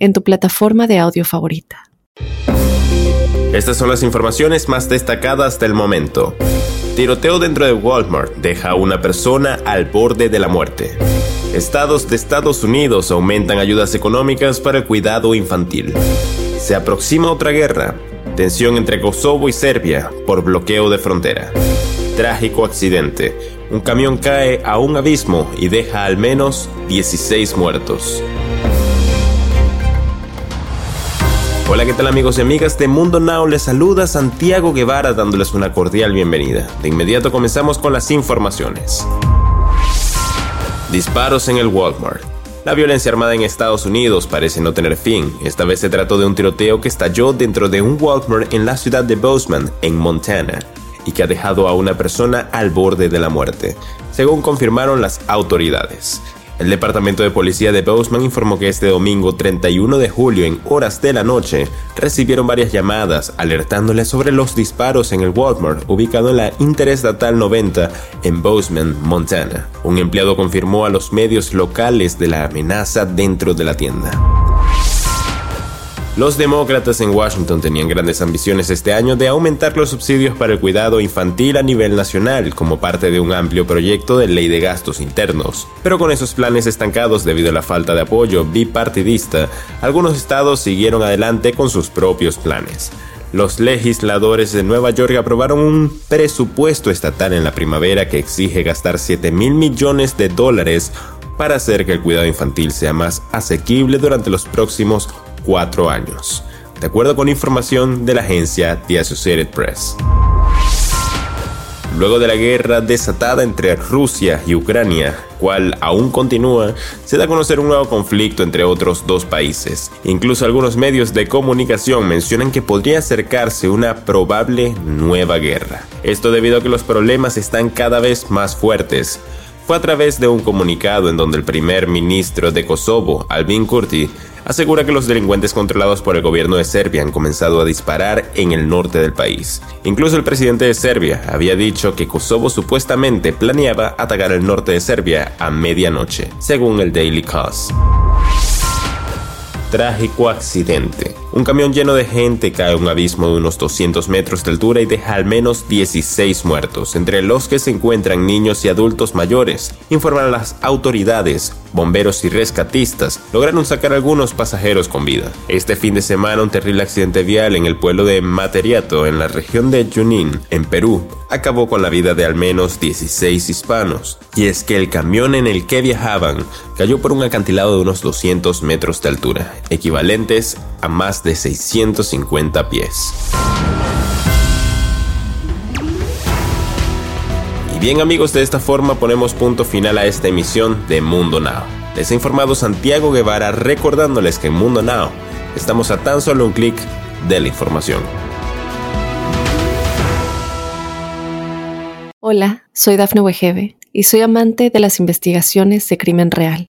en tu plataforma de audio favorita. Estas son las informaciones más destacadas del momento. Tiroteo dentro de Walmart deja a una persona al borde de la muerte. Estados de Estados Unidos aumentan ayudas económicas para el cuidado infantil. Se aproxima otra guerra. Tensión entre Kosovo y Serbia por bloqueo de frontera. Trágico accidente. Un camión cae a un abismo y deja al menos 16 muertos. Hola, ¿qué tal amigos y amigas de Mundo Now? Les saluda Santiago Guevara dándoles una cordial bienvenida. De inmediato comenzamos con las informaciones. Disparos en el Walmart. La violencia armada en Estados Unidos parece no tener fin. Esta vez se trató de un tiroteo que estalló dentro de un Walmart en la ciudad de Bozeman, en Montana, y que ha dejado a una persona al borde de la muerte, según confirmaron las autoridades. El Departamento de Policía de Bozeman informó que este domingo 31 de julio en horas de la noche recibieron varias llamadas alertándoles sobre los disparos en el Walmart ubicado en la Interestatal 90 en Bozeman, Montana. Un empleado confirmó a los medios locales de la amenaza dentro de la tienda. Los demócratas en Washington tenían grandes ambiciones este año de aumentar los subsidios para el cuidado infantil a nivel nacional como parte de un amplio proyecto de ley de gastos internos. Pero con esos planes estancados debido a la falta de apoyo bipartidista, algunos estados siguieron adelante con sus propios planes. Los legisladores de Nueva York aprobaron un presupuesto estatal en la primavera que exige gastar 7 mil millones de dólares para hacer que el cuidado infantil sea más asequible durante los próximos cuatro años, de acuerdo con información de la agencia The Associated Press. Luego de la guerra desatada entre Rusia y Ucrania, cual aún continúa, se da a conocer un nuevo conflicto entre otros dos países. Incluso algunos medios de comunicación mencionan que podría acercarse una probable nueva guerra. Esto debido a que los problemas están cada vez más fuertes. Fue a través de un comunicado en donde el primer ministro de Kosovo, Albin Kurti, asegura que los delincuentes controlados por el gobierno de Serbia han comenzado a disparar en el norte del país. Incluso el presidente de Serbia había dicho que Kosovo supuestamente planeaba atacar el norte de Serbia a medianoche, según el Daily Cause. Trágico accidente. Un camión lleno de gente cae a un abismo de unos 200 metros de altura y deja al menos 16 muertos, entre los que se encuentran niños y adultos mayores. Informan las autoridades, bomberos y rescatistas lograron sacar algunos pasajeros con vida. Este fin de semana un terrible accidente vial en el pueblo de Materiato, en la región de Junín, en Perú, acabó con la vida de al menos 16 hispanos. Y es que el camión en el que viajaban cayó por un acantilado de unos 200 metros de altura, equivalentes a más de 650 pies. Y bien amigos, de esta forma ponemos punto final a esta emisión de Mundo Now. Les ha informado Santiago Guevara recordándoles que en Mundo Now estamos a tan solo un clic de la información. Hola, soy Dafne Wegebe y soy amante de las investigaciones de crimen real.